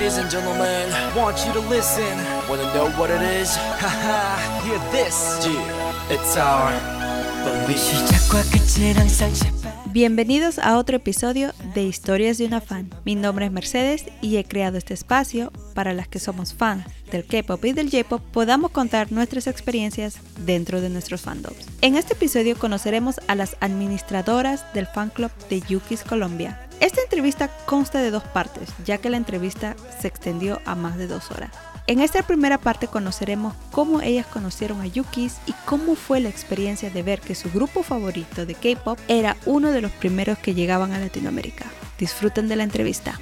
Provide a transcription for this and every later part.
Ladies and gentlemen, want you to listen. Wanna know what it is? Haha, it's our Bienvenidos a otro episodio de Historias de una fan. Mi nombre es Mercedes y he creado este espacio para las que somos fans del K-pop y del J-pop podamos contar nuestras experiencias dentro de nuestros fandoms. En este episodio conoceremos a las administradoras del fan club de Yukis Colombia. Esta entrevista consta de dos partes, ya que la entrevista se extendió a más de dos horas. En esta primera parte conoceremos cómo ellas conocieron a Yukis y cómo fue la experiencia de ver que su grupo favorito de K-pop era uno de los primeros que llegaban a Latinoamérica. Disfruten de la entrevista.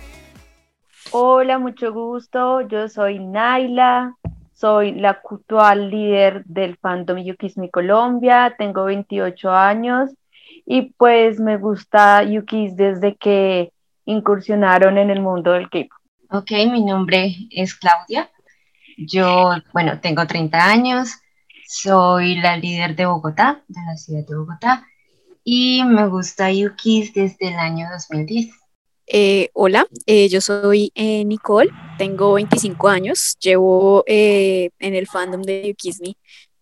Hola, mucho gusto. Yo soy Naila. Soy la actual líder del fandom Yukis Mi Colombia. Tengo 28 años y pues me gusta Yukis desde que incursionaron en el mundo del K-pop. Ok, mi nombre es Claudia. Yo, bueno, tengo 30 años, soy la líder de Bogotá, de la ciudad de Bogotá, y me gusta Yukis desde el año 2010. Eh, hola, eh, yo soy eh, Nicole, tengo 25 años, llevo en el fandom de Me,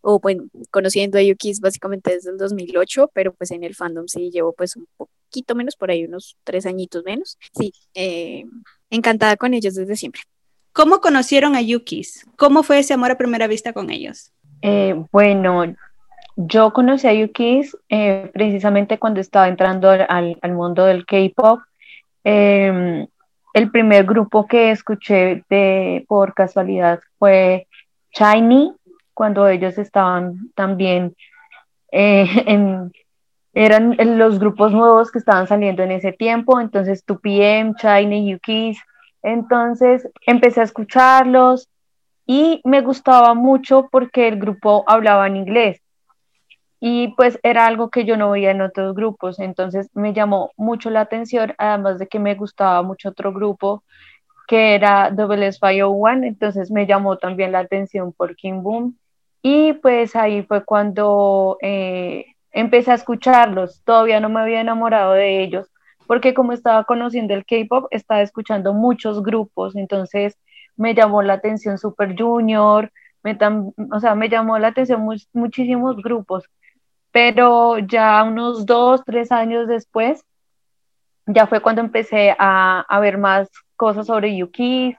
o bueno, conociendo a Yukis básicamente desde el 2008, pero pues en el fandom sí llevo pues un poquito menos, por ahí unos tres añitos menos. Sí, encantada con ellos desde siempre. ¿Cómo conocieron a Yukis? ¿Cómo fue ese amor a primera vista con ellos? Eh, bueno, yo conocí a Yukis eh, precisamente cuando estaba entrando al, mundo del K-pop. Em, el primer grupo que escuché de, por casualidad fue Shiny, cuando ellos estaban también eh, en, eran los grupos nuevos que estaban saliendo en ese tiempo, entonces 2PM, Shiny, Yukis, entonces empecé a escucharlos y me gustaba mucho porque el grupo hablaba en inglés. Y pues era algo que yo no veía en otros grupos, entonces me llamó mucho la atención, además de que me gustaba mucho otro grupo que era Double One, entonces me llamó también la atención por King Boom y pues ahí fue cuando eh, empecé a escucharlos, todavía no me había enamorado de ellos, porque como estaba conociendo el K-pop, estaba escuchando muchos grupos, entonces me llamó la atención Super Junior, me o sea, me llamó la atención muchísimos grupos, pero ya unos dos, tres años después, ya fue cuando empecé a, a ver más cosas sobre Yuki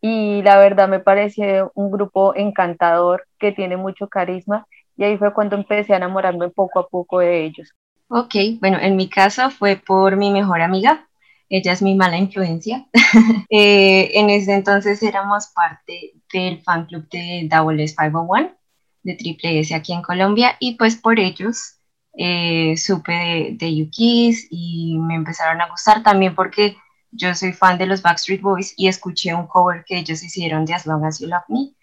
y la verdad me pareció un grupo encantador que tiene mucho carisma y ahí fue cuando empecé a enamorarme poco a poco de ellos. Ok, bueno, en mi caso fue por mi mejor amiga. Ella es mi mala influencia. Eh, en ese entonces éramos parte del fan club de Double S 501, de Triple S aquí en Colombia, y pues por ellos eh, supe de, de y me empezaron a gustar también porque yo soy fan de los Backstreet Boys y escuché un cover que ellos hicieron de As Long As You Love Me.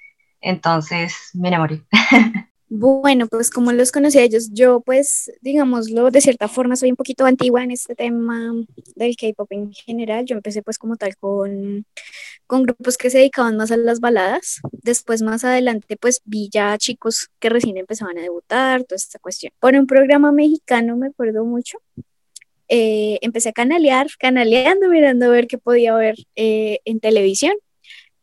Entonces me enamoré. Bueno, pues como los conocí a ellos, yo pues, digámoslo, de cierta forma soy un poquito antigua en este tema del K-pop en general. Yo empecé pues como tal con, con grupos que se dedicaban más a las baladas. Después más adelante pues vi ya chicos que recién empezaban a debutar, toda esta cuestión. Por un programa mexicano me acuerdo mucho. Eh, empecé a canalear, canaleando, mirando a ver qué podía ver eh, en televisión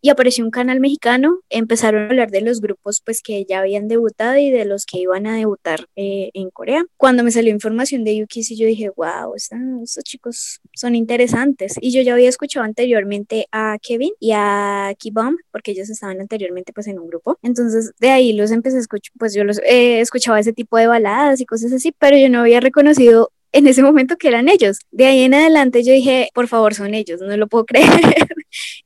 y apareció un canal mexicano, empezaron a hablar de los grupos pues que ya habían debutado y de los que iban a debutar eh, en Corea. Cuando me salió información de Yuki, yo dije, wow, estos chicos son interesantes. Y yo ya había escuchado anteriormente a Kevin y a Kibom, porque ellos estaban anteriormente pues en un grupo. Entonces de ahí los empecé a escuchar, pues yo los eh, escuchaba ese tipo de baladas y cosas así, pero yo no había reconocido en ese momento que eran ellos. De ahí en adelante yo dije, por favor, son ellos, no lo puedo creer.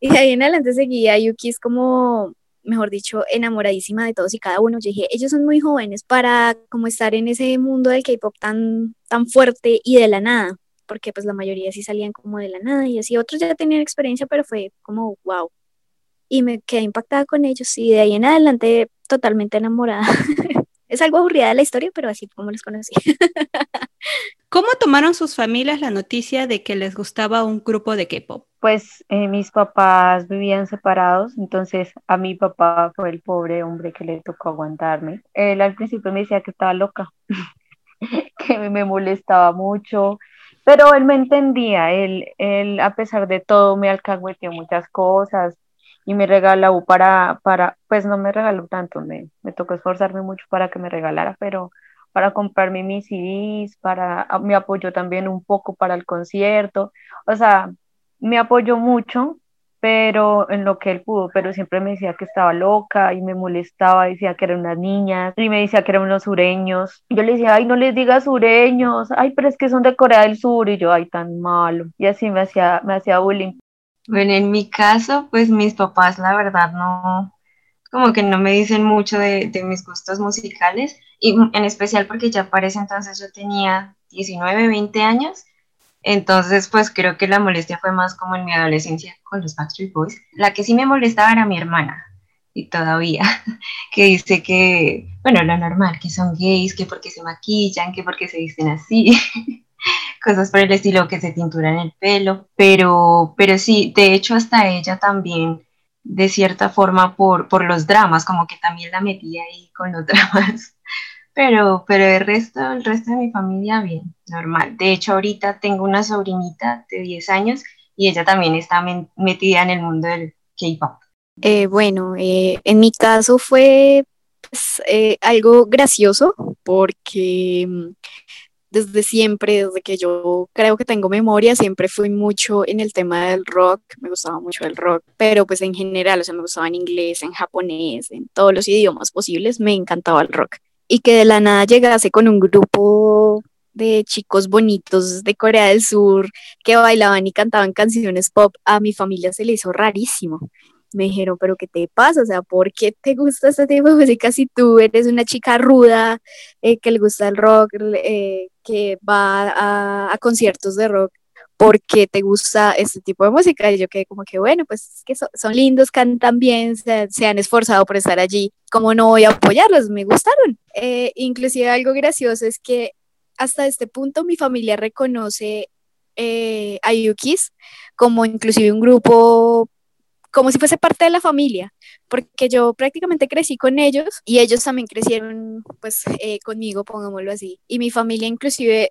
y de ahí en adelante seguía Yuki es como, mejor dicho, enamoradísima de todos y cada uno. Yo dije, ellos son muy jóvenes para como estar en ese mundo del K-pop tan, tan fuerte y de la nada, porque pues la mayoría sí salían como de la nada y así, otros ya tenían experiencia, pero fue como, wow. Y me quedé impactada con ellos y de ahí en adelante totalmente enamorada. es algo aburrida la historia, pero así como los conocí. ¿Cómo tomaron sus familias la noticia de que les gustaba un grupo de K-pop? Pues eh, mis papás vivían separados, entonces a mi papá fue el pobre hombre que le tocó aguantarme. Él al principio me decía que estaba loca, que me molestaba mucho, pero él me entendía, él, él a pesar de todo me alcahueteó muchas cosas, y me regaló para, para, pues no me regaló tanto, me, me tocó esforzarme mucho para que me regalara, pero para comprarme mis CDs, para, me apoyó también un poco para el concierto, o sea, me apoyó mucho, pero en lo que él pudo, pero siempre me decía que estaba loca y me molestaba, decía que eran unas niñas y me decía que eran unos sureños. Yo le decía, ay, no les digas sureños, ay, pero es que son de Corea del Sur y yo, ay, tan malo. Y así me hacía, me hacía bullying. Bueno, en mi caso, pues mis papás, la verdad, no, como que no me dicen mucho de, mis gustos musicales, y en especial porque ya parece entonces yo tenía 19, 20 años, entonces pues creo que la molestia fue más como en mi adolescencia con los Backstreet Boys. La que sí me molestaba era mi hermana, y todavía, que dice que, bueno, lo normal, que son gays, que porque se maquillan, que porque se visten así. cosas por el estilo que se tinturan el pelo, pero, pero sí, de hecho hasta ella también, de cierta forma, por, por los dramas, como que también la metía ahí con los dramas. Pero, pero el resto, el resto de mi familia, bien, normal. De hecho, ahorita tengo una sobrinita de 10 años y ella también está metida en el mundo del K-pop. Eh, bueno, eh, en mi caso fue pues, eh, algo gracioso porque mm, desde siempre, desde que yo creo que tengo memoria, siempre fui mucho en el tema del rock, me gustaba mucho el rock, pero pues en general, o sea, me gustaba en inglés, en japonés, en todos los idiomas posibles, me encantaba el rock. Y que de la nada llegase con un grupo de chicos bonitos de Corea del Sur que bailaban y cantaban canciones pop, a mi familia se le hizo rarísimo me dijeron, pero ¿qué te pasa? O sea, ¿por qué te gusta este tipo de música si tú eres una chica ruda, eh, que le gusta el rock, eh, que va a, conciertos de rock? ¿Por qué te gusta este tipo de música? Y yo quedé como que, bueno, pues que son, lindos, cantan bien, se, han esforzado por estar allí. ¿Cómo no voy a apoyarlos? Me gustaron. Eh, inclusive algo gracioso es que hasta este punto mi familia reconoce a Yukis como inclusive un grupo como si fuese parte de la familia, porque yo prácticamente crecí con ellos y ellos también crecieron pues eh, conmigo, pongámoslo así. Y mi familia inclusive,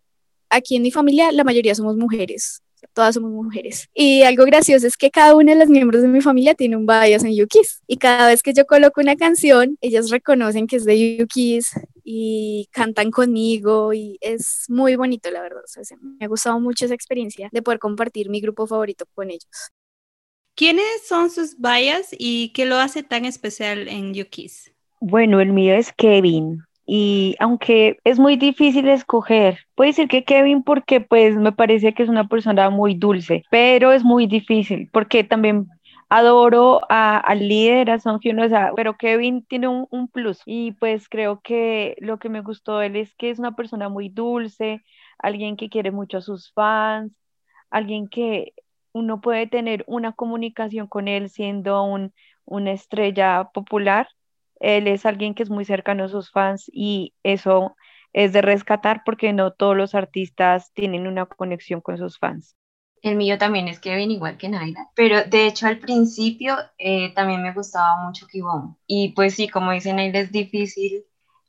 aquí en mi familia la mayoría somos mujeres, todas somos mujeres. Y algo gracioso es que cada uno de los miembros de mi familia tiene un bias en Yukis. Y cada vez que yo coloco una canción, ellas reconocen que es de Yukis y cantan conmigo y es muy bonito, la verdad. me ha gustado mucho esa experiencia de poder compartir mi grupo favorito con ellos. ¿Quiénes son sus bias y qué lo hace tan especial en Yukis? Bueno, el mío es Kevin. Y aunque es muy difícil escoger, puede decir que Kevin porque pues me parece que es una persona muy dulce, pero es muy difícil porque también adoro al líder, a Song Hyun, pero Kevin tiene un, un, plus y pues creo que lo que me gustó de él es que es una persona muy dulce, alguien que quiere mucho a sus fans, alguien que uno puede tener una comunicación con él siendo un, una estrella popular. Él es alguien que es muy cercano a sus fans y eso es de rescatar porque no todos los artistas tienen una conexión con sus fans. El mío también es Kevin, igual que Naila, pero de hecho al principio eh, también me gustaba mucho Kibon. Y pues sí, como dice Naila, es difícil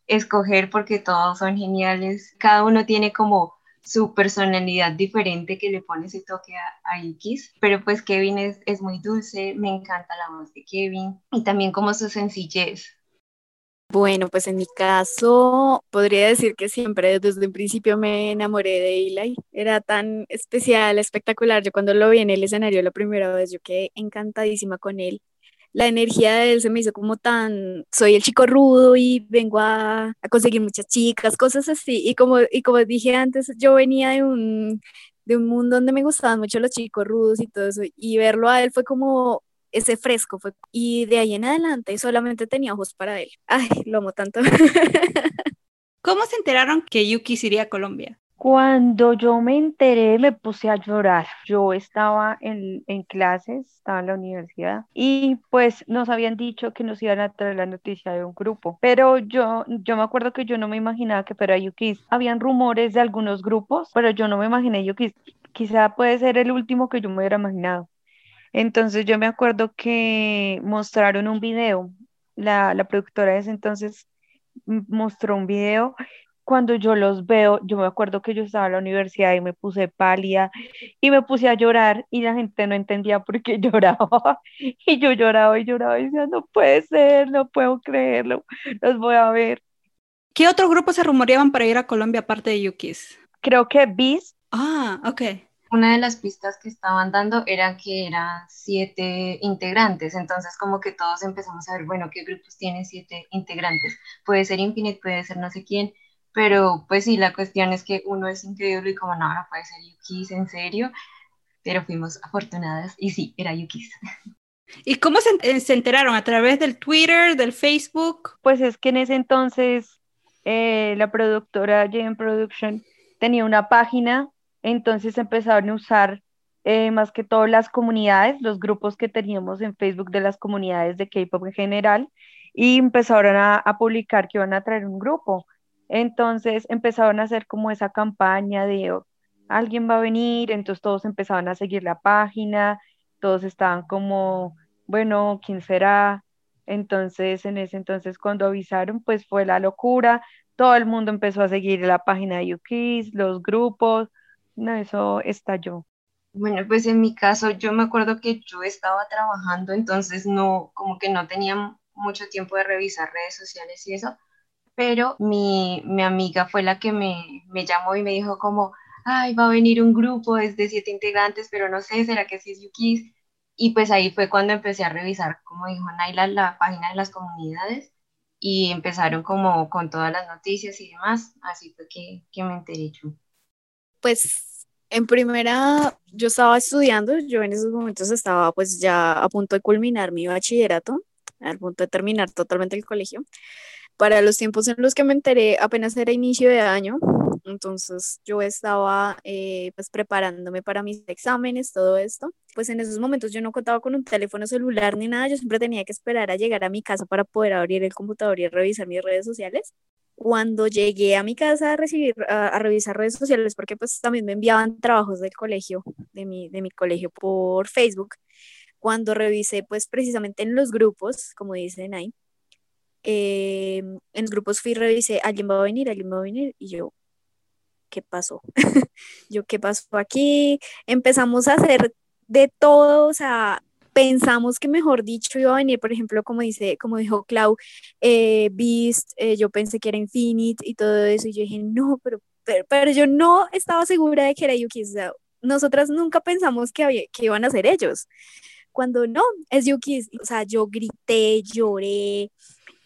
escoger porque todos son geniales. Cada uno tiene como su personalidad diferente que le pone ese toque a, X, pero pues Kevin es, es, muy dulce, me encanta la voz de Kevin y también como su sencillez. Bueno, pues en mi caso podría decir que siempre desde un principio me enamoré de Eli. Era tan especial, espectacular. Yo cuando lo vi en el escenario la primera vez, yo quedé encantadísima con él la energía de él se me hizo como tan, soy el chico rudo y vengo a, conseguir muchas chicas, cosas así. Y como, y como dije antes, yo venía de un, de un mundo donde me gustaban mucho los chicos rudos y todo eso. Y verlo a él fue como ese fresco. Fue, y de ahí en adelante solamente tenía ojos para él. Ay, lo amo tanto. ¿Cómo se enteraron que Yuki iría a Colombia? Cuando yo me enteré, me puse a llorar. Yo estaba en, en, clases, estaba en la universidad y pues nos habían dicho que nos iban a traer la noticia de un grupo, pero yo, yo me acuerdo que yo no me imaginaba que fuera Yukis. Habían rumores de algunos grupos, pero yo no me imaginé Yukis. Quizá puede ser el último que yo me hubiera imaginado. Entonces yo me acuerdo que mostraron un video, la, la productora de ese entonces mostró un video cuando yo los veo, yo me acuerdo que yo estaba en la universidad y me puse pálida y me puse a llorar y la gente no entendía por qué lloraba. Y yo lloraba y lloraba y decía, no puede ser, no puedo creerlo, los voy a ver. ¿Qué otro grupo se rumoreaban para ir a Colombia aparte de Yukis? Creo que Beast. Ah, ok. Una de las pistas que estaban dando era que eran siete integrantes, entonces como que todos empezamos a ver, bueno, ¿qué grupos tienen siete integrantes? Puede ser Infinite, puede ser no sé quién, pero pues sí, la cuestión es que uno es increíble y como no, no puede ser Yukis, en serio, pero fuimos afortunadas y sí, era Yukis. ¿Y cómo se, eh, se enteraron? ¿A través del Twitter, del Facebook? Pues es que en ese entonces eh, la productora JM Production tenía una página, entonces empezaron a usar eh, más que todo las comunidades, los grupos que teníamos en Facebook de las comunidades de K-pop en general, y empezaron a, a publicar que iban a traer un grupo. Entonces empezaron a hacer como esa campaña de oh, alguien va a venir, entonces todos empezaban a seguir la página, todos estaban como, bueno, ¿quién será? Entonces, en ese entonces cuando avisaron, pues fue la locura, todo el mundo empezó a seguir la página de Yukis, los grupos, no, eso estalló. Bueno, pues en mi caso yo me acuerdo que yo estaba trabajando, entonces no, como que no tenía mucho tiempo de revisar redes sociales y eso, pero mi, mi amiga fue la que me, me, llamó y me dijo como, ay, va a venir un grupo es de siete integrantes, pero no sé, ¿será que sí es Yukis? Y pues ahí fue cuando empecé a revisar, como dijo Naila, la página de las comunidades y empezaron como con todas las noticias y demás, así fue que, que me enteré yo. Pues en primera, yo estaba estudiando, yo en esos momentos estaba pues ya a punto de culminar mi bachillerato, al punto de terminar totalmente el colegio para los tiempos en los que me enteré, apenas era inicio de año, entonces yo estaba eh, pues preparándome para mis exámenes, todo esto. Pues en esos momentos yo no contaba con un teléfono celular ni nada, yo siempre tenía que esperar a llegar a mi casa para poder abrir el computador y revisar mis redes sociales. Cuando llegué a mi casa a, recibir, a, revisar redes sociales, porque pues también me enviaban trabajos del colegio, de mi, de mi colegio por Facebook, cuando revisé pues precisamente en los grupos, como dicen ahí, eh, en grupos fui y revisé, alguien va a venir, alguien va a venir, y yo, ¿qué pasó? yo, ¿qué pasó aquí? Empezamos a hacer de todo, o sea, pensamos que mejor dicho iba a venir, por ejemplo, como dice, como dijo Clau, eh, Beast, eh, yo pensé que era Infinite y todo eso, y yo dije, no, pero, pero, yo no estaba segura de que era Yuki, o sea, nosotras nunca pensamos que, había, que iban a ser ellos, cuando no, es Yuki, o sea, yo grité, lloré,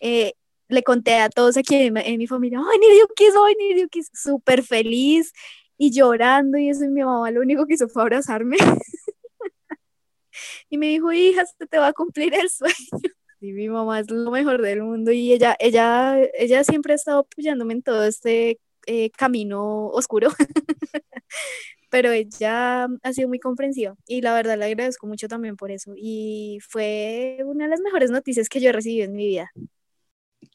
eh, le conté a todos aquí en, mi familia, ¡ay, Niriukis, ay, Niriukis! Súper feliz y llorando y eso, y mi mamá lo único que hizo fue abrazarme. y me dijo, hija, se te va a cumplir el sueño. Y mi mamá es lo mejor del mundo y ella, ella, ella siempre ha estado apoyándome en todo este eh, camino oscuro. pero ella ha sido muy comprensiva y la verdad le agradezco mucho también por eso y fue una de las mejores noticias que yo he recibido en mi vida.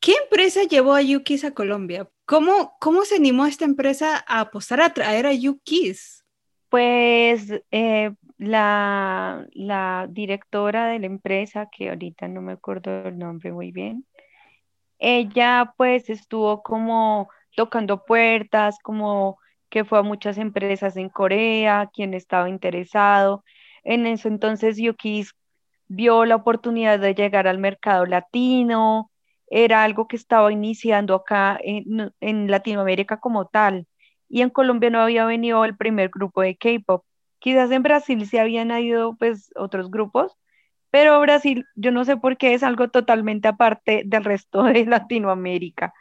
¿Qué empresa llevó a Yukis a Colombia? ¿Cómo, ¿Cómo se animó esta empresa a apostar a traer a Yukis? Pues eh, la, la directora de la empresa, que ahorita no me acuerdo el nombre muy bien, ella pues estuvo como tocando puertas, como que fue a muchas empresas en Corea, quien estaba interesado. En eso entonces Yukis vio la oportunidad de llegar al mercado latino, era algo que estaba iniciando acá en, Latinoamérica como tal. Y en Colombia no había venido el primer grupo de K-pop. Quizás en Brasil sí habían ido pues otros grupos, pero Brasil yo no sé por qué es algo totalmente aparte del resto de Latinoamérica.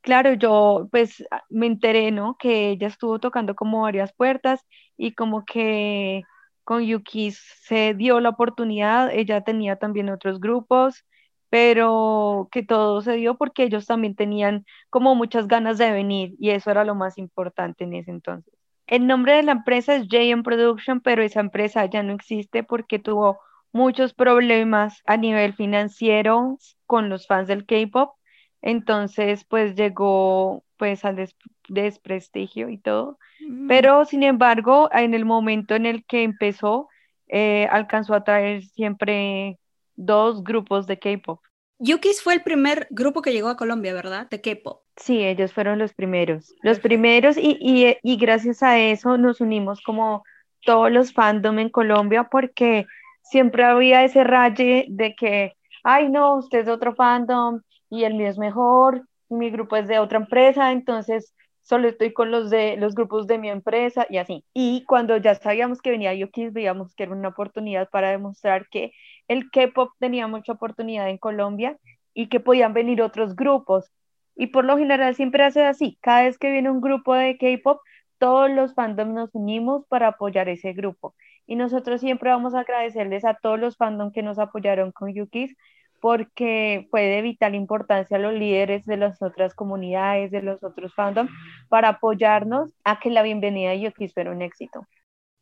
Claro, yo pues me enteré, ¿no? Que ella estuvo tocando como varias puertas y como que con Yuki se dio la oportunidad, ella tenía también otros grupos pero que todo se dio porque ellos también tenían como muchas ganas de venir y eso era lo más importante en ese entonces. El nombre de la empresa es JM Production, pero esa empresa ya no existe porque tuvo muchos problemas a nivel financiero con los fans del K-pop. Entonces, pues llegó pues al desprestigio y todo. Mm. Pero, sin embargo, en el momento en el que empezó, eh, alcanzó a traer siempre dos grupos de K-pop. Yukis fue el primer grupo que llegó a Colombia, ¿verdad? De K-pop. Sí, ellos fueron los primeros, los primeros y, y, y gracias a eso nos unimos como todos los fandom en Colombia porque siempre había ese raye de que, ay no, usted es de otro fandom y el mío es mejor, mi grupo es de otra empresa, entonces solo estoy con los de los grupos de mi empresa y así. Y cuando ya sabíamos que venía Yukis, veíamos que era una oportunidad para demostrar que el K-pop tenía mucha oportunidad en Colombia y que podían venir otros grupos. Y por lo general siempre hace así, cada vez que viene un grupo de K-pop, todos los fandoms nos unimos para apoyar ese grupo. Y nosotros siempre vamos a agradecerles a todos los fandoms que nos apoyaron con Yukis, porque fue de vital importancia a los líderes de las otras comunidades, de los otros fandoms, para apoyarnos a que la bienvenida de Yukis fuera un éxito.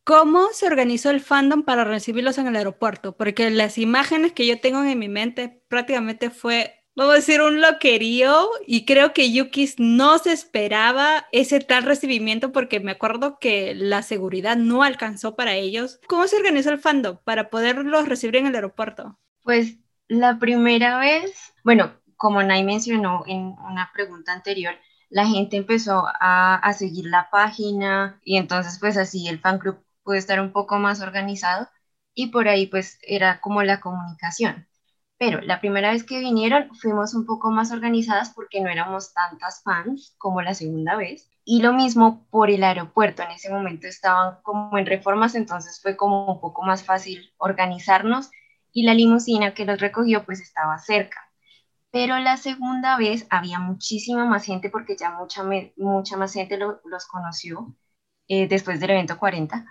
¿Cómo se organizó el fandom para recibirlos en el aeropuerto? Porque las imágenes que yo tengo en mi mente prácticamente fue, vamos a decir, un loquerío y creo que Yukis no se esperaba ese tal recibimiento porque me acuerdo que la seguridad no alcanzó para ellos. ¿Cómo se organizó el fandom para poderlos recibir en el aeropuerto? Pues la primera vez, bueno, como Nay mencionó en una pregunta anterior, la gente empezó a, a, seguir la página y entonces pues así el fan club pudo estar un poco más organizado y por ahí pues era como la comunicación. Pero la primera vez que vinieron fuimos un poco más organizadas porque no éramos tantas fans como la segunda vez. Y lo mismo por el aeropuerto. En ese momento estaban como en reformas, entonces fue como un poco más fácil organizarnos y la limusina que los recogió pues estaba cerca. Pero la segunda vez había muchísima más gente porque ya mucha, mucha más gente los conoció eh, después del evento 40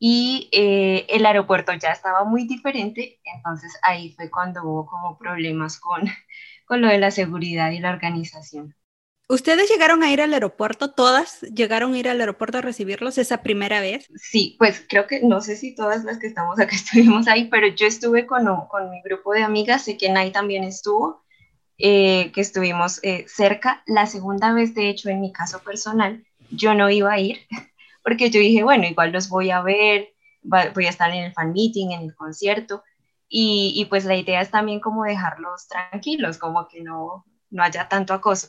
y eh, el aeropuerto ya estaba muy diferente, entonces ahí fue cuando hubo como problemas con, con lo de la seguridad y la organización. ¿Ustedes llegaron a ir al aeropuerto? ¿Todas llegaron a ir al aeropuerto a recibirlos esa primera vez? Sí, pues creo que no sé si todas las que estamos acá estuvimos ahí, pero yo estuve con, con mi grupo de amigas, sé que Nay también estuvo, eh, que estuvimos eh, cerca. La segunda vez, de hecho, en mi caso personal, yo no iba a ir, porque yo dije, bueno, igual los voy a ver, voy a estar en el fan meeting, en el concierto, y, y pues la idea es también como dejarlos tranquilos, como que no, no haya tanto acoso.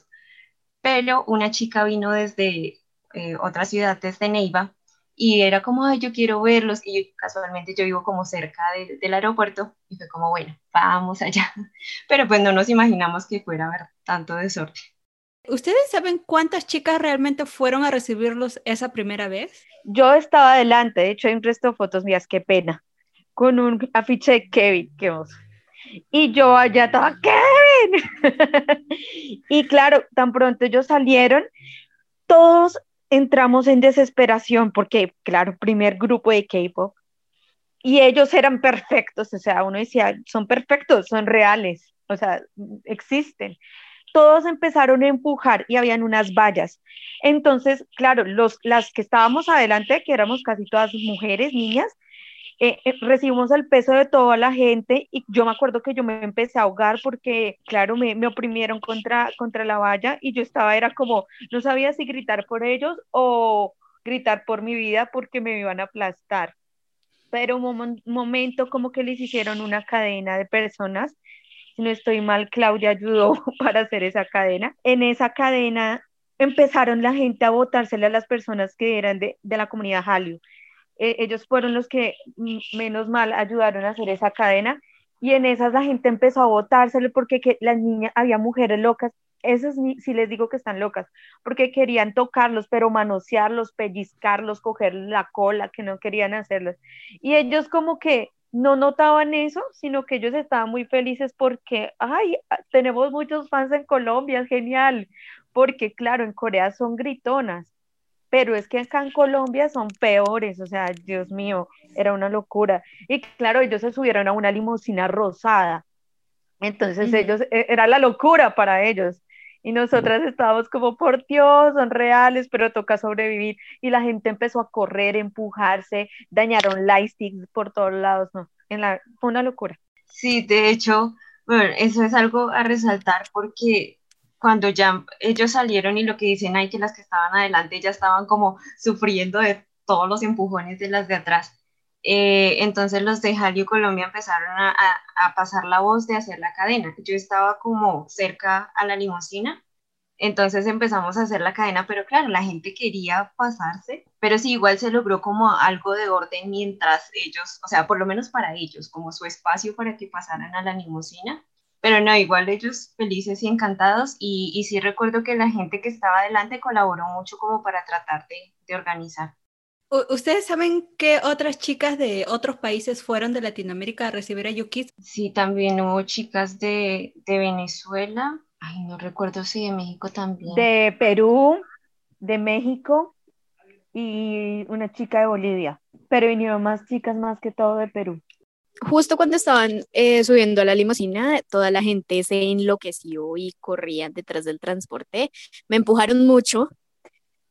Pero una chica vino desde eh, otra ciudad, desde Neiva, y era como, ay, yo quiero verlos, y casualmente yo vivo como cerca del aeropuerto, y fue como, bueno, vamos allá, pero pues no nos imaginamos que fuera a haber tanto desorden. ¿Ustedes saben cuántas chicas realmente fueron a recibirlos esa primera vez? Yo estaba adelante, de hecho hay un resto de fotos mías, qué pena, con un afiche de Kevin, qué oso. Y yo allá estaba, Kevin. y claro, tan pronto ellos salieron, todos entramos en desesperación porque, claro, primer grupo de K-pop. Y ellos eran perfectos, o sea, uno decía, son perfectos, son reales, o sea, existen. Todos empezaron a empujar y habían unas vallas. Entonces, claro, los, las que estábamos adelante, que éramos casi todas mujeres, niñas, eh, eh, recibimos el peso de toda la gente y yo me acuerdo que yo me empecé a ahogar porque, claro, me, me oprimieron contra, contra la valla y yo estaba, era como, no sabía si gritar por ellos o gritar por mi vida porque me iban a aplastar. Pero un momento como que les hicieron una cadena de personas, si no estoy mal, Claudia ayudó para hacer esa cadena. En esa cadena empezaron la gente a votársele a las personas que eran de, de la comunidad Hallyu eh, ellos fueron los que mm, menos mal ayudaron a hacer esa cadena y en esas la gente empezó a votárselo porque que las niñas, había mujeres locas, esas sí les digo que están locas, porque querían tocarlos, pero manosearlos, pellizcarlos, coger la cola, que no querían hacerlos. Y ellos como que no notaban eso, sino que ellos estaban muy felices porque, ay, tenemos muchos fans en Colombia, es genial, porque claro, en Corea son gritonas pero es que acá en Colombia son peores, o sea, Dios mío, era una locura. Y claro, ellos se subieron a una limusina rosada, entonces ellos, e, era la locura para ellos. Y nosotras estábamos como, por Dios, son reales, pero toca sobrevivir. Y la gente empezó a correr, empujarse, dañaron lightsticks por todos lados, ¿no? En la, fue una locura. Sí, de hecho, eso es algo a resaltar porque cuando ya ellos salieron y lo que dicen ahí que las que estaban adelante ya estaban como sufriendo de todos los empujones de las de atrás. Eh, entonces los de Jalio Colombia empezaron a, pasar la voz de hacer la cadena. Yo estaba como cerca a la limusina, entonces empezamos a hacer la cadena, pero claro, la gente quería pasarse, pero sí, igual se logró como algo de orden mientras ellos, o sea, por lo menos para ellos, como su espacio para que pasaran a la limusina. Pero no, igual ellos felices y encantados y, y sí recuerdo que la gente que estaba adelante colaboró mucho como para tratar de organizar. ¿Ustedes saben qué otras chicas de otros países fueron de Latinoamérica a recibir a Yukis? Sí, también hubo chicas de, de, Venezuela. Ay, no recuerdo si de México también. De Perú, de México y una chica de Bolivia. Pero vinieron más chicas más que todo de Perú. Justo cuando estaban eh, subiendo a la limusina, toda la gente se enloqueció y corría detrás del transporte. Me empujaron mucho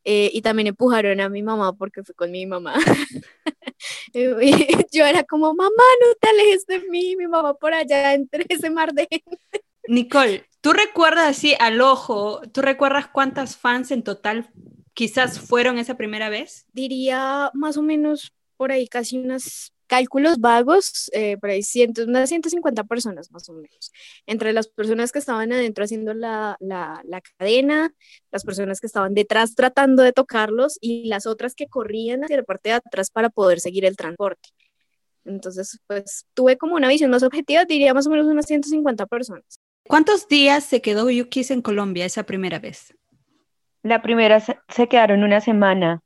eh, y también empujaron a mi mamá porque fue con mi mamá. yo era como, mamá, no te alejes de mí, mi mamá por allá entre ese mar de gente. Nicole, ¿tú recuerdas así al ojo, tú recuerdas cuántas fans en total quizás fueron esa primera vez? Diría más o menos por ahí casi unas cálculos vagos, eh, por ahí cientos, unas 150 personas más o menos, entre las personas que estaban adentro haciendo la, la, la, cadena, las personas que estaban detrás tratando de tocarlos y las otras que corrían hacia la parte de atrás para poder seguir el transporte. Entonces, pues tuve como una visión más objetiva, diría más o menos unas 150 personas. ¿Cuántos días se quedó Yukis en Colombia esa primera vez? La primera se, se quedaron una semana.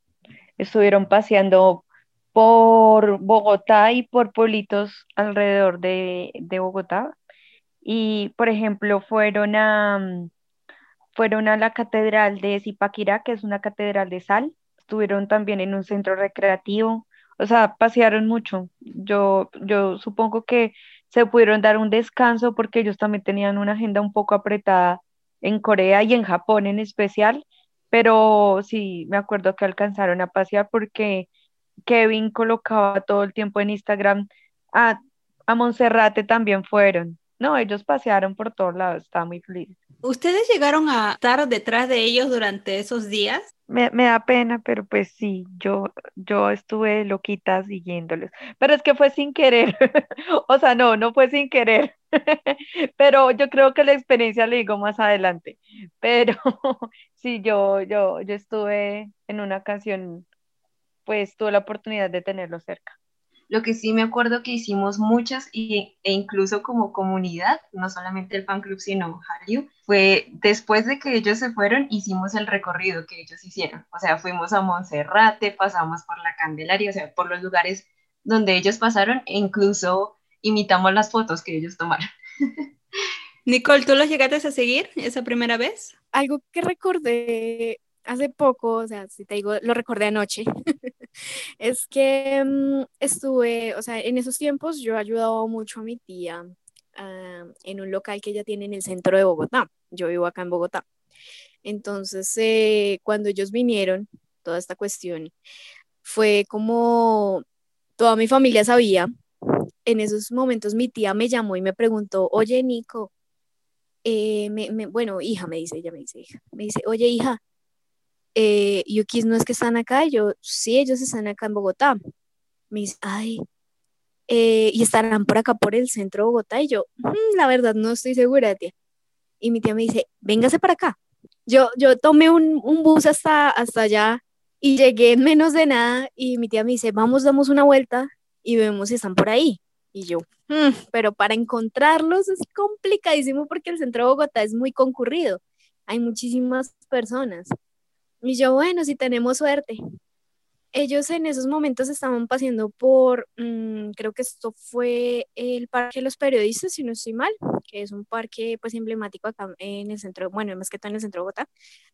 Estuvieron paseando por Bogotá y por pueblitos alrededor de, de, Bogotá. Y, por ejemplo, fueron a, fueron a la catedral de Zipaquirá, que es una catedral de sal. Estuvieron también en un centro recreativo. O sea, pasearon mucho. Yo, yo supongo que se pudieron dar un descanso porque ellos también tenían una agenda un poco apretada en Corea y en Japón en especial. Pero sí, me acuerdo que alcanzaron a pasear porque Kevin colocaba todo el tiempo en Instagram. A, a Monserrate también fueron. No, ellos pasearon por todos lados, estaba muy feliz. ¿Ustedes llegaron a estar detrás de ellos durante esos días? Me, me, da pena, pero pues sí, yo, yo estuve loquita siguiéndolos. Pero es que fue sin querer. o sea, no, no fue sin querer. pero yo creo que la experiencia le digo más adelante. Pero sí, yo, yo, yo estuve en una ocasión pues tuve la oportunidad de tenerlo cerca. Lo que sí me acuerdo que hicimos muchas y, e incluso como comunidad, no solamente el fan club, sino Hallyu, fue después de que ellos se fueron, hicimos el recorrido que ellos hicieron. O sea, fuimos a Monserrate, pasamos por la Candelaria, o sea, por los lugares donde ellos pasaron e incluso imitamos las fotos que ellos tomaron. Nicole, ¿tú los llegaste a seguir esa primera vez? Algo que recordé hace poco, o sea, si te digo, lo recordé anoche, es que mm, estuve, o sea, en esos tiempos yo he ayudado mucho a mi tía uh, en un local que ella tiene en el centro de Bogotá. Yo vivo acá en Bogotá. Entonces, eh, cuando ellos vinieron, toda esta cuestión, fue como toda mi familia sabía. En esos momentos mi tía me llamó y me preguntó, oye, Nico, eh, me, bueno, hija, me dice, ella me dice, hija, me dice, oye, hija, eh, Yukis no es que están acá, yo, sí, ellos están acá en Bogotá. Me dice, ay, eh, y estarán por acá por el centro de Bogotá. Y yo, mm, la verdad, no estoy segura, tía. Y mi tía me dice, véngase para acá. Yo, yo tomé un, un bus hasta, hasta allá y llegué en menos de nada. Y mi tía me dice, vamos, damos una vuelta y vemos si están por ahí. Y yo, mm, pero para encontrarlos es complicadísimo porque el centro de Bogotá es muy concurrido. Hay muchísimas personas. Y yo, bueno, si tenemos suerte. Ellos en esos momentos estaban paseando por, mm, creo que esto fue el Parque de los Periodistas, si no estoy mal, que es un parque pues emblemático acá en el centro, bueno, más que todo en el centro de Bogotá.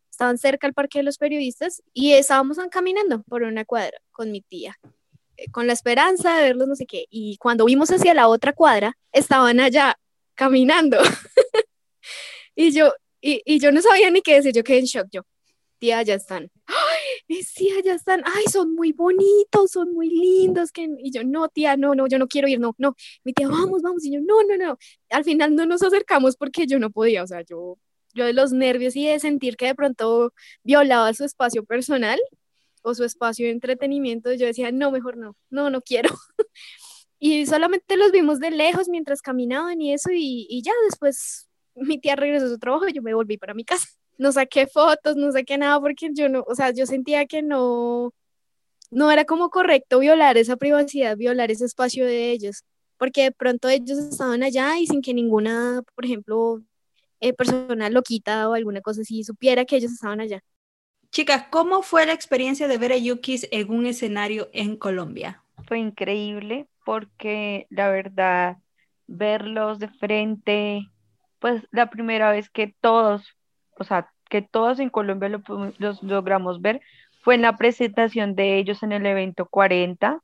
Estaban cerca al Parque de los Periodistas y estábamos caminando por una cuadra con mi tía, eh, con la esperanza de verlos no sé qué. Y cuando vimos hacia la otra cuadra, estaban allá caminando. y yo, y, y yo no sabía ni qué decir, yo quedé en shock, yo, tía, ya están. ¡Ay! Tía, ya están. Ay, son muy bonitos, son muy lindos. Que... Y yo, no, tía, no, no, yo no quiero ir, no, no. Mi tía, vamos, vamos. Y yo, no, no, no. Al final no nos acercamos porque yo no podía, o sea, yo, yo de los nervios y de sentir que de pronto violaba su espacio personal o su espacio de entretenimiento, yo decía, no, mejor no, no, no quiero. Y solamente los vimos de lejos mientras caminaban y eso, y, y ya después mi tía regresó a su trabajo y yo me volví para mi casa. No saqué fotos, no saqué nada porque yo no, o sea, yo sentía que no, no era como correcto violar esa privacidad, violar ese espacio de ellos, porque de pronto ellos estaban allá y sin que ninguna, por ejemplo, eh, persona loquita o alguna cosa así supiera que ellos estaban allá. Chicas, ¿cómo fue la experiencia de ver a Yukis en un escenario en Colombia? Fue increíble porque la verdad, verlos de frente, pues la primera vez que todos, o sea, que todos en Colombia lo, los logramos ver fue en la presentación de ellos en el evento 40,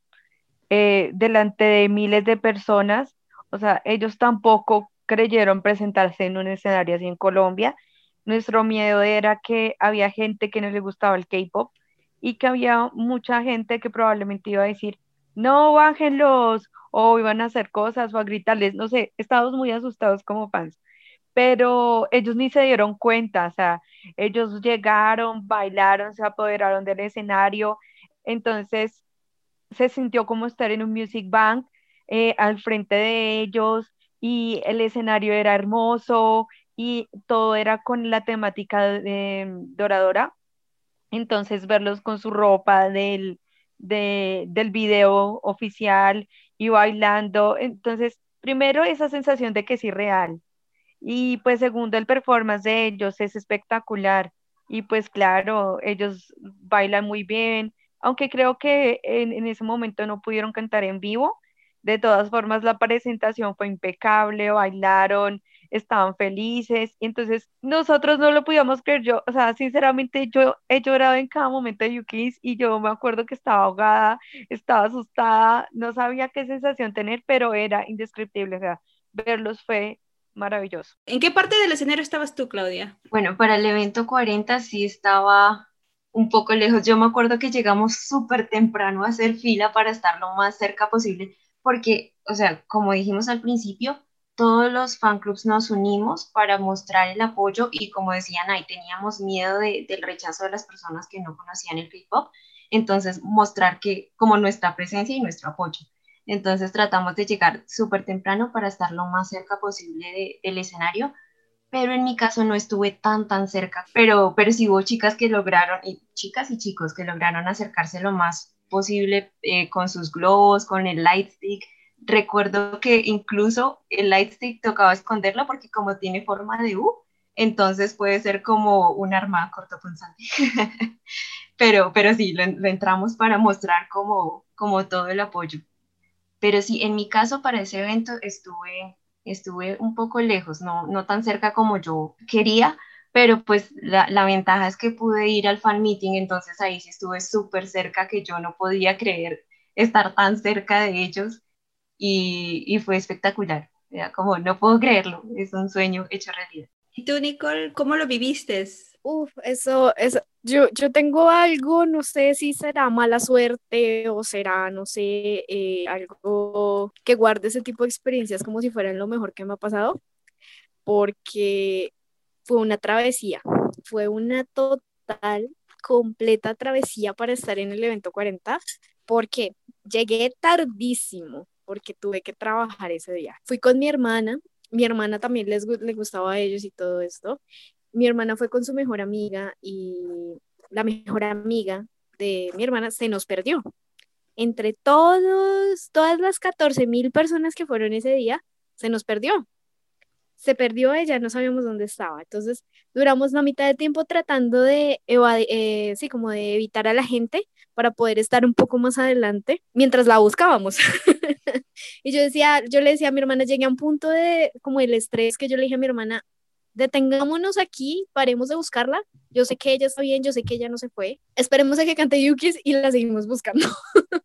eh, delante de miles de personas. O sea, ellos tampoco creyeron presentarse en un escenario así en Colombia nuestro miedo era que había gente que no le gustaba el K-pop y que había mucha gente que probablemente iba a decir, no, bájenlos, o iban a hacer cosas o a gritarles, no sé, estábamos muy asustados como fans, pero ellos ni se dieron cuenta, o sea, ellos llegaron, bailaron, se apoderaron del escenario, entonces se sintió como estar en un music bank eh, al frente de ellos y el escenario era hermoso y todo era con la temática de, Doradora. Entonces verlos con su ropa del, del video oficial y bailando. Entonces, primero esa sensación de que es irreal. Y pues segundo, el performance de ellos es espectacular. Y pues claro, ellos bailan muy bien, aunque creo que en, en ese momento no pudieron cantar en vivo. De todas formas, la presentación fue impecable, bailaron, estaban felices, y entonces nosotros no lo podíamos creer, yo, o sea, sinceramente yo he llorado en cada momento de Yukis y yo me acuerdo que estaba ahogada, estaba asustada, no sabía qué sensación tener, pero era indescriptible, o sea, verlos fue maravilloso. ¿En qué parte del escenario estabas tú, Claudia? Bueno, para el evento 40 sí estaba un poco lejos. Yo me acuerdo que llegamos súper temprano a hacer fila para estar lo más cerca posible, porque, o sea, como dijimos al principio, todos los fan clubs nos unimos para mostrar el apoyo y como decían ahí, teníamos miedo del rechazo de las personas que no conocían el K-pop, entonces mostrar que como nuestra presencia y nuestro apoyo. Entonces tratamos de llegar súper temprano para estar lo más cerca posible del escenario, pero en mi caso no estuve tan tan cerca, pero, pero sí hubo chicas que lograron, y chicas y chicos que lograron acercarse lo más posible eh, con sus globos, con el light stick, recuerdo que incluso el lightstick tocaba esconderlo porque como tiene forma de U, entonces puede ser como un arma cortopunzante. pero, pero sí, lo, entramos para mostrar como, como todo el apoyo. Pero sí, en mi caso para ese evento estuve, estuve un poco lejos, no, no tan cerca como yo quería, pero pues la, la, ventaja es que pude ir al fan meeting, entonces ahí sí estuve súper cerca que yo no podía creer estar tan cerca de ellos y, fue espectacular. como, no puedo creerlo, es un sueño hecho realidad. ¿Y tú, Nicole, cómo lo viviste? Uf, eso, eso yo, yo tengo algo, no sé si será mala suerte o será, no sé, eh, algo que guarde ese tipo de experiencias como si fueran lo mejor que me ha pasado, porque fue una travesía, fue una total, completa travesía para estar en el evento 40, porque llegué tardísimo, porque tuve que trabajar ese día. Fui con mi hermana, mi hermana también les, le gustaba a ellos y todo esto. Mi hermana fue con su mejor amiga y la mejor amiga de mi hermana se nos perdió. Entre todos, todas las 14 mil personas que fueron ese día, se nos perdió. Se perdió ella, no sabíamos dónde estaba. Entonces, duramos la mitad de tiempo tratando de, eh, sí, como de evitar a la gente para poder estar un poco más adelante mientras la buscábamos. y yo decía, yo le decía a mi hermana, llegué a un punto de como el estrés que yo le dije a mi hermana, detengámonos aquí, paremos de buscarla. Yo sé que ella está bien, yo sé que ella no se fue. Esperemos a que cante Yukis y la seguimos buscando.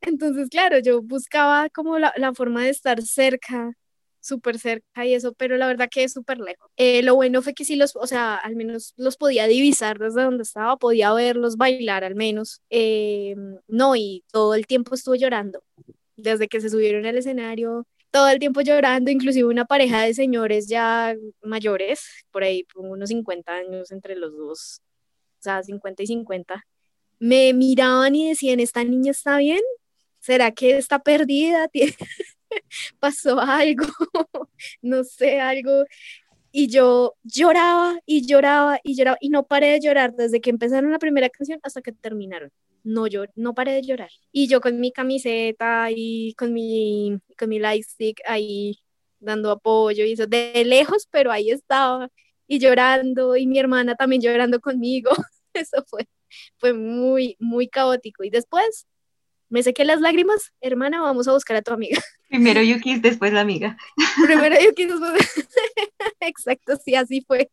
Entonces, claro, yo buscaba como la, la forma de estar cerca súper cerca y eso, pero la verdad que es súper lejos. Eh, lo bueno fue que sí los, o sea, al menos los podía divisar desde donde estaba, podía verlos bailar al menos. Eh, no, y todo el tiempo estuvo llorando, desde que se subieron al escenario, todo el tiempo llorando, inclusive una pareja de señores ya mayores, por ahí unos 50 años entre los dos, o sea, 50 y 50, me miraban y decían, ¿esta niña está bien? ¿será que está perdida? ¿Pasó algo? no sé, algo. Y yo lloraba y lloraba y lloraba y no paré de llorar desde que empezaron la primera canción hasta que terminaron. No, yo no paré de llorar. Y yo con mi camiseta y con mi, con mi lightstick ahí dando apoyo y eso de lejos, pero ahí estaba y llorando y mi hermana también llorando conmigo. Eso fue, fue muy, muy caótico. Y después me sequé las lágrimas, hermana, vamos a buscar a tu amiga. Primero Yuki, después la amiga. Primero Yuki, después. Exacto, sí, así fue.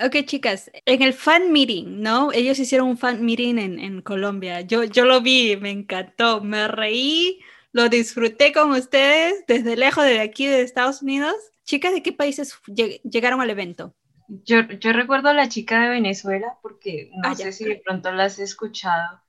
Ok, chicas, en el fan meeting, ¿no? Ellos hicieron un fan meeting en, en Colombia. Yo, yo lo vi, me encantó, me reí, lo disfruté con ustedes desde lejos, desde aquí, de Estados Unidos. Chicas, ¿de qué países llegaron al evento? Yo, yo recuerdo a la chica de Venezuela, porque no ah, sé si de pronto las he escuchado,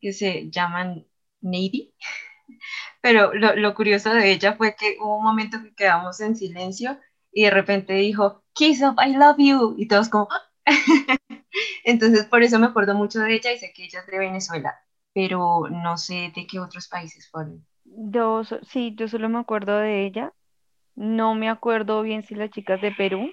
que se llaman Navy. Pero lo, lo, curioso de ella fue que hubo un momento que quedamos en silencio y de repente dijo, Kiss up, I love you. Y todos como... Entonces por eso me acuerdo mucho de ella y sé que ella es de Venezuela, pero no sé de qué otros países fueron. Yo, sí, yo solo me acuerdo de ella. No me acuerdo bien si las chicas de Perú.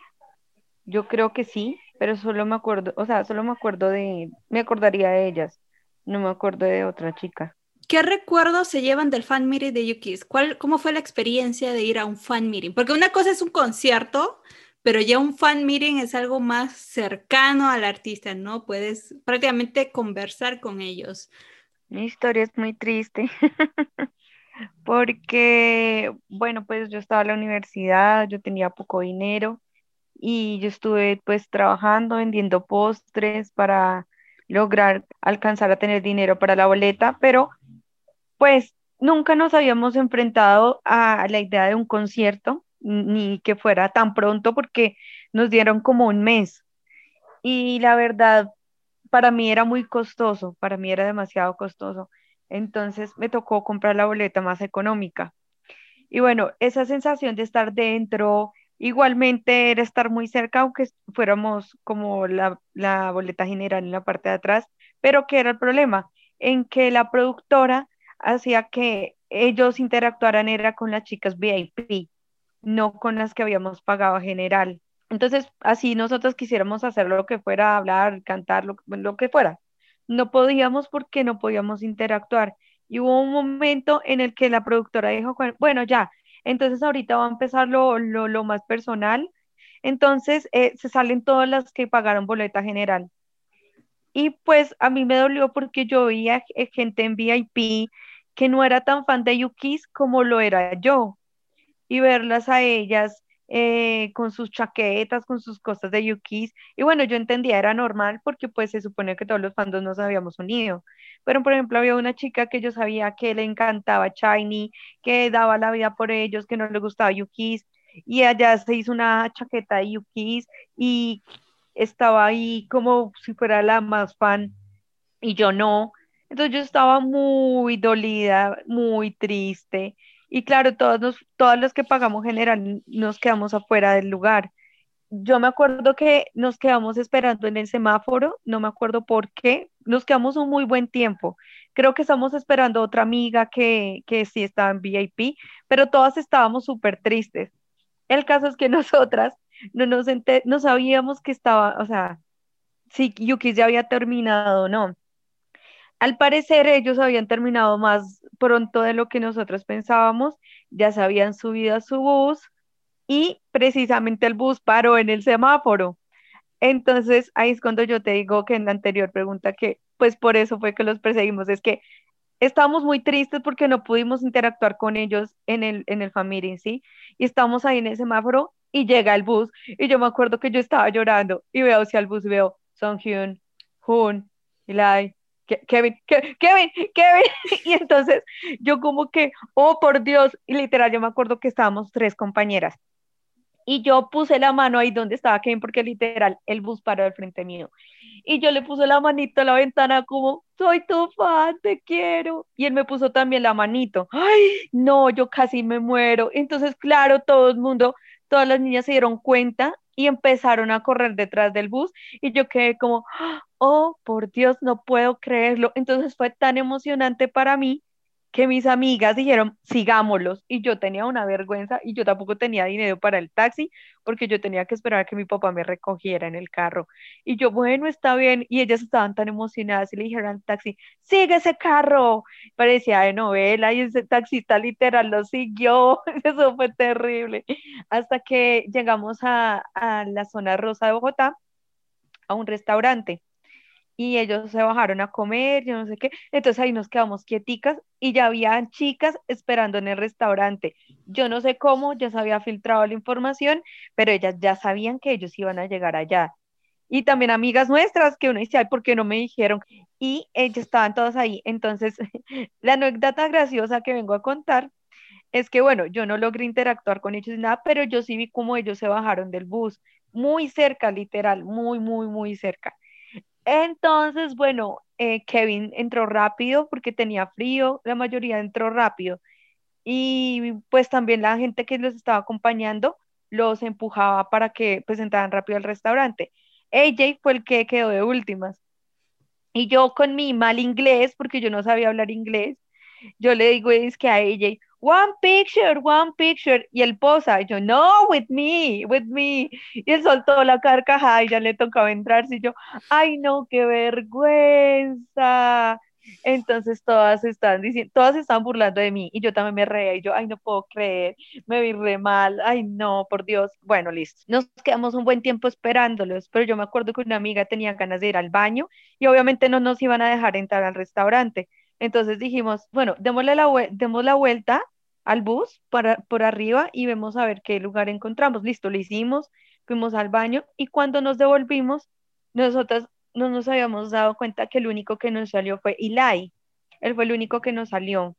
Yo creo que sí, pero solo me acuerdo, o sea, solo me acuerdo de, me acordaría de ellas. No me acuerdo de otra chica. ¿Qué recuerdos se llevan del fan meeting de Yukis? ¿Cuál, ¿Cómo fue la experiencia de ir a un fan meeting? Porque una cosa es un concierto, pero ya un fan meeting es algo más cercano al artista, ¿no? Puedes prácticamente conversar con ellos. Mi historia es muy triste. porque, bueno, pues yo estaba en la universidad, yo tenía poco dinero y yo estuve pues trabajando, vendiendo postres para lograr alcanzar a tener dinero para la boleta, pero pues nunca nos habíamos enfrentado a la idea de un concierto, ni que fuera tan pronto porque nos dieron como un mes. Y la verdad, para mí era muy costoso, para mí era demasiado costoso entonces me tocó comprar la boleta más económica. Y bueno, esa sensación de estar dentro, igualmente era estar muy cerca, aunque fuéramos como la, la boleta general en la parte de atrás, pero ¿qué era el problema? En que la productora hacía que ellos interactuaran era con las chicas VIP, no con las que habíamos pagado general. Entonces, así nosotros quisiéramos hacer lo que fuera, hablar, cantar, lo, lo que fuera no podíamos porque no podíamos interactuar. Y hubo un momento en el que la productora dijo, bueno, ya, entonces ahorita va a empezar lo, más personal. Entonces eh, se salen todas las que pagaron boleta general. Y pues a mí me dolió porque yo veía gente en VIP que no era tan fan de Yukis como lo era yo. Y verlas a ellas eh, con sus chaquetas, con sus cosas de Yukis. Y bueno, yo entendía, era normal porque pues se supone que todos los fandoms nos habíamos unido. Pero por ejemplo, había una chica que yo sabía que le encantaba Shiny, que daba la vida por ellos, que no le gustaba Yukis. Y allá se hizo una chaqueta de Yukis y estaba ahí como si fuera la más fan y yo no. Entonces yo estaba muy dolida, muy triste. Y claro, todos, nos, todos los que pagamos general nos quedamos afuera del lugar. Yo me acuerdo que nos quedamos esperando en el semáforo, no me acuerdo por qué, nos quedamos un muy buen tiempo. Creo que estamos esperando otra amiga que, que sí estaba en VIP, pero todas estábamos súper tristes. El caso es que nosotras no nos no sabíamos que estaba, o sea, si Yuki ya había terminado no. Al parecer ellos habían terminado más pronto de lo que nosotros pensábamos, ya se habían subido a su bus y precisamente el bus paró en el semáforo. Entonces ahí es cuando yo te digo que en la anterior pregunta que pues por eso fue que los perseguimos, es que estábamos muy tristes porque no pudimos interactuar con ellos en el, en el family, ¿sí? Y estamos ahí en el semáforo y llega el bus y yo me acuerdo que yo estaba llorando y veo hacia el bus veo Song Hyun, Hoon, Eli, Kevin, Kevin, Kevin. Y entonces yo como que, oh por Dios, y literal yo me acuerdo que estábamos tres compañeras. Y yo puse la mano ahí donde estaba Kevin porque literal el bus paró al frente mío. Y yo le puse la manito a la ventana como, soy tu fan, te quiero. Y él me puso también la manito. Ay, no, yo casi me muero. Entonces, claro, todo el mundo, todas las niñas se dieron cuenta y empezaron a correr detrás del bus y yo quedé como, oh, por Dios, no puedo creerlo. Entonces fue tan emocionante para mí que mis amigas dijeron, sigámoslos, y yo tenía una vergüenza y yo tampoco tenía dinero para el taxi porque yo tenía que esperar a que mi papá me recogiera en el carro. Y yo, bueno, está bien, y ellas estaban tan emocionadas y le dijeron al taxi, sigue ese carro. Parecía de novela y ese taxista literal lo siguió, eso fue terrible. Hasta que llegamos a, a la zona rosa de Bogotá, a un restaurante y ellos se bajaron a comer, yo no sé qué, entonces ahí nos quedamos quieticas y ya habían chicas esperando en el restaurante. Yo no sé cómo, ya se había filtrado la información, pero ellas ya sabían que ellos iban a llegar allá. Y también amigas nuestras que uno dice, ay, ¿por qué no me dijeron? Y ellas estaban todas ahí. Entonces, la anécdota graciosa que vengo a contar es que, bueno, yo no logré interactuar con ellos nada, pero yo sí vi cómo ellos se bajaron del bus, muy cerca, literal, muy, muy, muy cerca. Entonces, bueno, eh, Kevin entró rápido porque tenía frío, la mayoría entró rápido. Y pues también la gente que los estaba acompañando los empujaba para que pues entraran rápido al restaurante. AJ fue el que quedó de últimas. Y yo con mi mal inglés, porque yo no sabía hablar inglés, yo le digo es que a AJ, one picture, one picture, y él posa, y yo, no, with me, with me, y él soltó la carcajada y ya le tocaba entrar, y yo, ay, no, qué vergüenza. Entonces todas están diciendo, todas están burlando de mí y yo también me reía y yo, ay, no puedo creer, me vi re mal, ay, no, por Dios. Bueno, listo. Nos quedamos un buen tiempo esperándolos, pero yo me acuerdo que una amiga tenía ganas de ir al baño y obviamente no nos iban a dejar entrar al restaurante. Entonces dijimos, bueno, démosle la, demos la vuelta al bus para, por arriba y vemos a ver qué lugar encontramos. Listo, lo hicimos, fuimos al baño y cuando nos devolvimos, nosotras no nos habíamos dado cuenta que el único que nos salió fue Eli. Él fue el único que nos salió.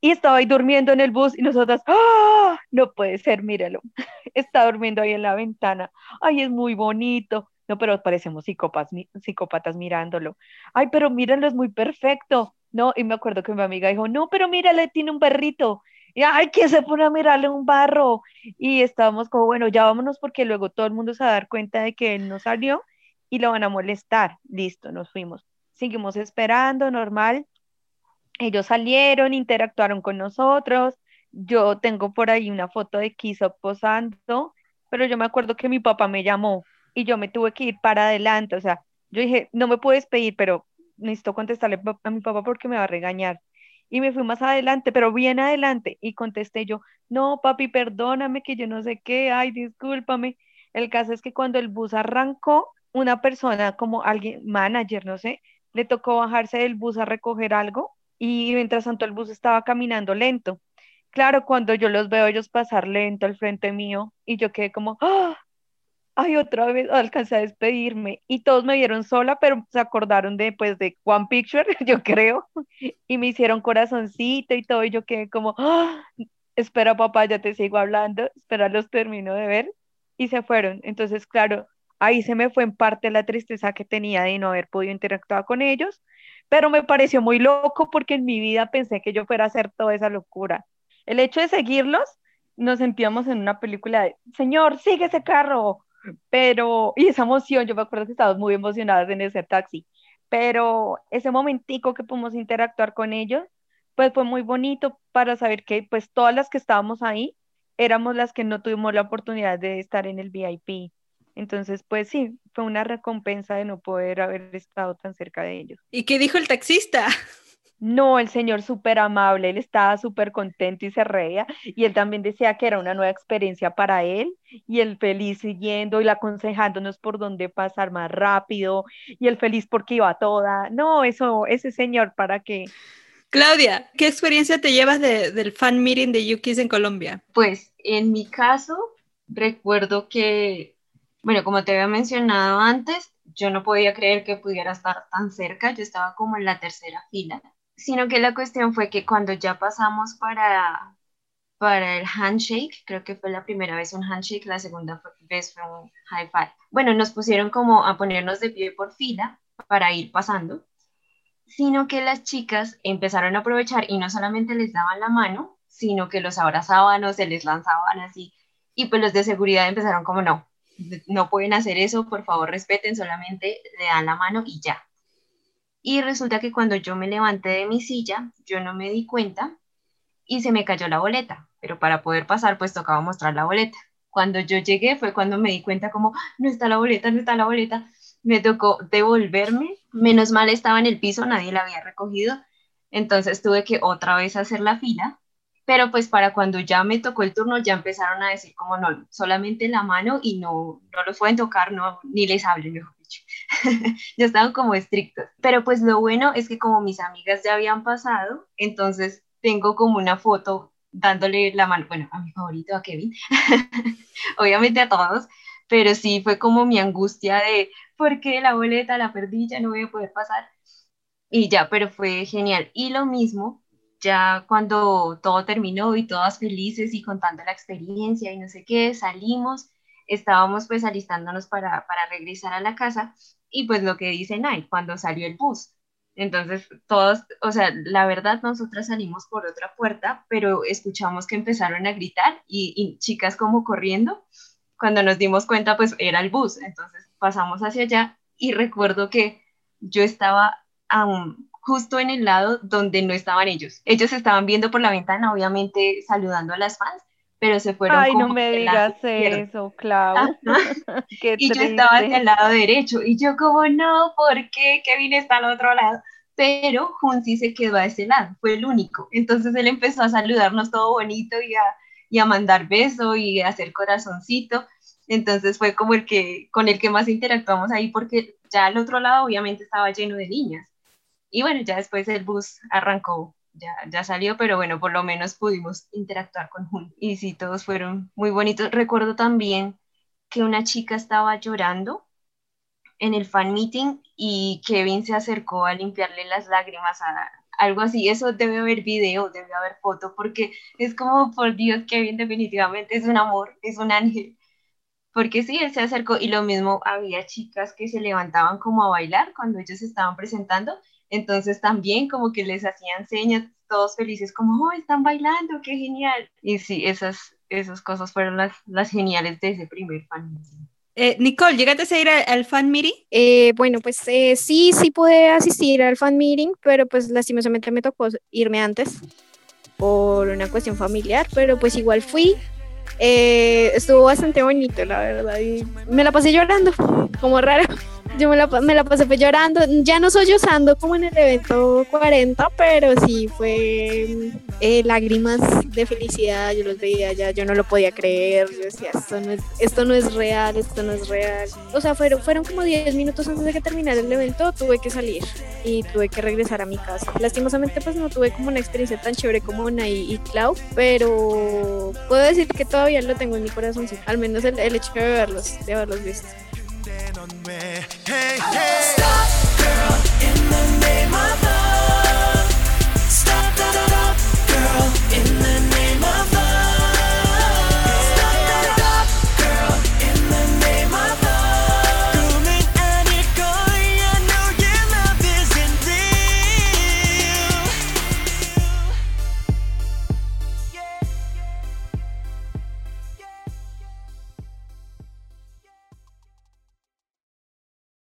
Y estaba ahí durmiendo en el bus y nosotras, ¡ah! No puede ser, míralo. Está durmiendo ahí en la ventana. Ay, es muy bonito. No, pero parecemos psicópatas, psicópatas mirándolo. Ay, pero míralo, es muy perfecto. No, y me acuerdo que mi amiga dijo, no, pero mírale, tiene un perrito. Y, ay, ¿quién se pone a mirarle un barro? Y estábamos como, bueno, ya vámonos porque luego todo el mundo se va a dar cuenta de que él no salió y lo van a molestar. Listo, nos fuimos. Seguimos esperando, normal. Ellos salieron, interactuaron con nosotros. Yo tengo por ahí una foto de Kiso posando, pero yo me acuerdo que mi papá me llamó y yo me tuve que ir para adelante. O sea, yo dije, no me puedes pedir, pero necesito contestarle a mi papá porque me va a regañar. Y me fui más adelante, pero bien adelante. Y contesté yo, no, papi, perdóname que yo no sé qué, ay, discúlpame. El caso es que cuando el bus arrancó, una persona como alguien, manager, no sé, le tocó bajarse del bus a recoger algo y mientras tanto el bus estaba caminando lento. Claro, cuando yo los veo ellos pasar lento al frente mío y yo quedé como, ¡ah! Ay, otra vez alcancé a despedirme y todos me vieron sola, pero se acordaron de, pues, de One Picture, yo creo, y me hicieron corazoncito y todo, y yo quedé como, ¡ah! espera papá, ya te sigo hablando, espera, los termino de ver, y se fueron. Entonces, claro, ahí se me fue en parte la tristeza que tenía de no haber podido interactuar con ellos, pero me pareció muy loco porque en mi vida pensé que yo fuera a hacer toda esa locura. El hecho de seguirlos, nos sentíamos en una película de, Señor, sigue ese carro, pero, y esa emoción, yo me acuerdo que estábamos muy emocionadas en ese taxi, pero ese momentico que pudimos interactuar con ellos, pues fue muy bonito para saber que pues todas las que estábamos ahí éramos las que no tuvimos la oportunidad de estar en el VIP. Entonces, pues sí, fue una recompensa de no poder haber estado tan cerca de ellos. ¿Y qué dijo el taxista? No, el señor súper amable, él estaba súper contento y se reía, y él también decía que era una nueva experiencia para él, y él feliz siguiendo y aconsejándonos por dónde pasar más rápido, y él feliz porque iba toda. No, eso, ese señor, ¿para qué? Claudia, ¿qué experiencia te llevas del fan meeting de Yukis en Colombia? Pues en mi caso, recuerdo que, bueno, como te había mencionado antes, yo no podía creer que pudiera estar tan cerca, yo estaba como en la tercera fila sino que la cuestión fue que cuando ya pasamos para, para el handshake, creo que fue la primera vez un handshake, la segunda vez fue un high five. Bueno, nos pusieron como a ponernos de pie por fila para ir pasando, sino que las chicas empezaron a aprovechar y no solamente les daban la mano, sino que los abrazaban o se les lanzaban así. Y pues los de seguridad empezaron como, no, no pueden hacer eso, por favor respeten, solamente le dan la mano y ya Y resulta que cuando yo me levanté de mi silla, yo no me di cuenta y se me cayó la boleta, pero para poder pasar pues tocaba mostrar la boleta. Cuando yo llegué fue cuando me di cuenta como, ah, no está la boleta, no está la boleta. Me tocó devolverme, menos mal estaba en el piso, nadie la había recogido, entonces tuve que otra vez hacer la fila, pero pues para cuando ya me tocó el turno ya empezaron a decir como no, solamente la mano y no, no los pueden tocar, no, ni les hablen, mejor. ya estaban como estrictos. Pero pues lo bueno es que como mis amigas ya habían pasado, entonces tengo como una foto dándole la mano, bueno, a mi favorito, a Kevin, obviamente a todos, pero sí fue como mi angustia de, ¿por qué la boleta la perdí? Ya no voy a poder pasar. Y ya, pero fue genial. Y lo mismo, ya cuando todo terminó y todas felices y contando la experiencia y no sé qué, salimos, estábamos pues alistándonos para, para regresar a la casa y pues lo que dice Night, cuando salió el bus, entonces, todos, o sea, la verdad, nosotras salimos por otra puerta, pero escuchamos que empezaron a gritar y, chicas como corriendo. Cuando nos dimos cuenta, pues era el bus. Entonces pasamos hacia allá y recuerdo que yo estaba justo en el lado donde no estaban ellos. Ellos estaban viendo por la ventana, obviamente saludando a las fans, pero se fueron. Ay, no me digas eso, Clau. y yo estaba en el lado derecho y yo como, no, ¿por qué Kevin está al otro lado? Pero Junsi se quedó a ese lado, fue el único. Entonces él empezó a saludarnos todo bonito y a, y a mandar beso y a hacer corazoncito. Entonces fue como el que, con el que más interactuamos ahí porque ya al otro lado obviamente estaba lleno de niñas. Y bueno, ya después el bus arrancó ya, ya salió, pero bueno, por lo menos pudimos interactuar con Jun. Y sí, todos fueron muy bonitos. Recuerdo también que una chica estaba llorando en el fan meeting y Kevin se acercó a limpiarle las lágrimas a algo así. Eso debe haber video, debe haber foto, porque es como, por Dios, Kevin definitivamente es un amor, es un ángel. Porque sí, él se acercó y lo mismo había chicas que se levantaban como a bailar cuando ellos estaban presentando entonces también como que les hacían señas, todos felices, como, oh, están bailando, qué genial. Y sí, esas, esas cosas fueron las, las geniales de ese primer fan eh, Nicole, ¿llegaste a ir al, fan meeting? Eh, bueno, pues eh, sí, sí pude asistir al fan meeting, pero pues lastimosamente me tocó irme antes por una cuestión familiar, pero pues igual fui. estuvo bastante bonito, la verdad, y me la pasé llorando, como raro. Yo me la, me la pasé pues llorando, ya no sollozando como en el evento 40, pero sí fue eh, lágrimas de felicidad, yo los veía ya, yo no lo podía creer, yo decía, esto no es, esto no es real, esto no es real. O sea, fueron, fueron como 10 minutos antes de que terminara el evento, tuve que salir y tuve que regresar a mi casa. Lastimosamente pues no tuve como una experiencia tan chévere como Nay y Clau, pero puedo decir que todavía lo tengo en mi corazón, al menos el, el hecho de verlos, de haberlos visto. on where. Hey, hey. Stop, girl, in the name of love.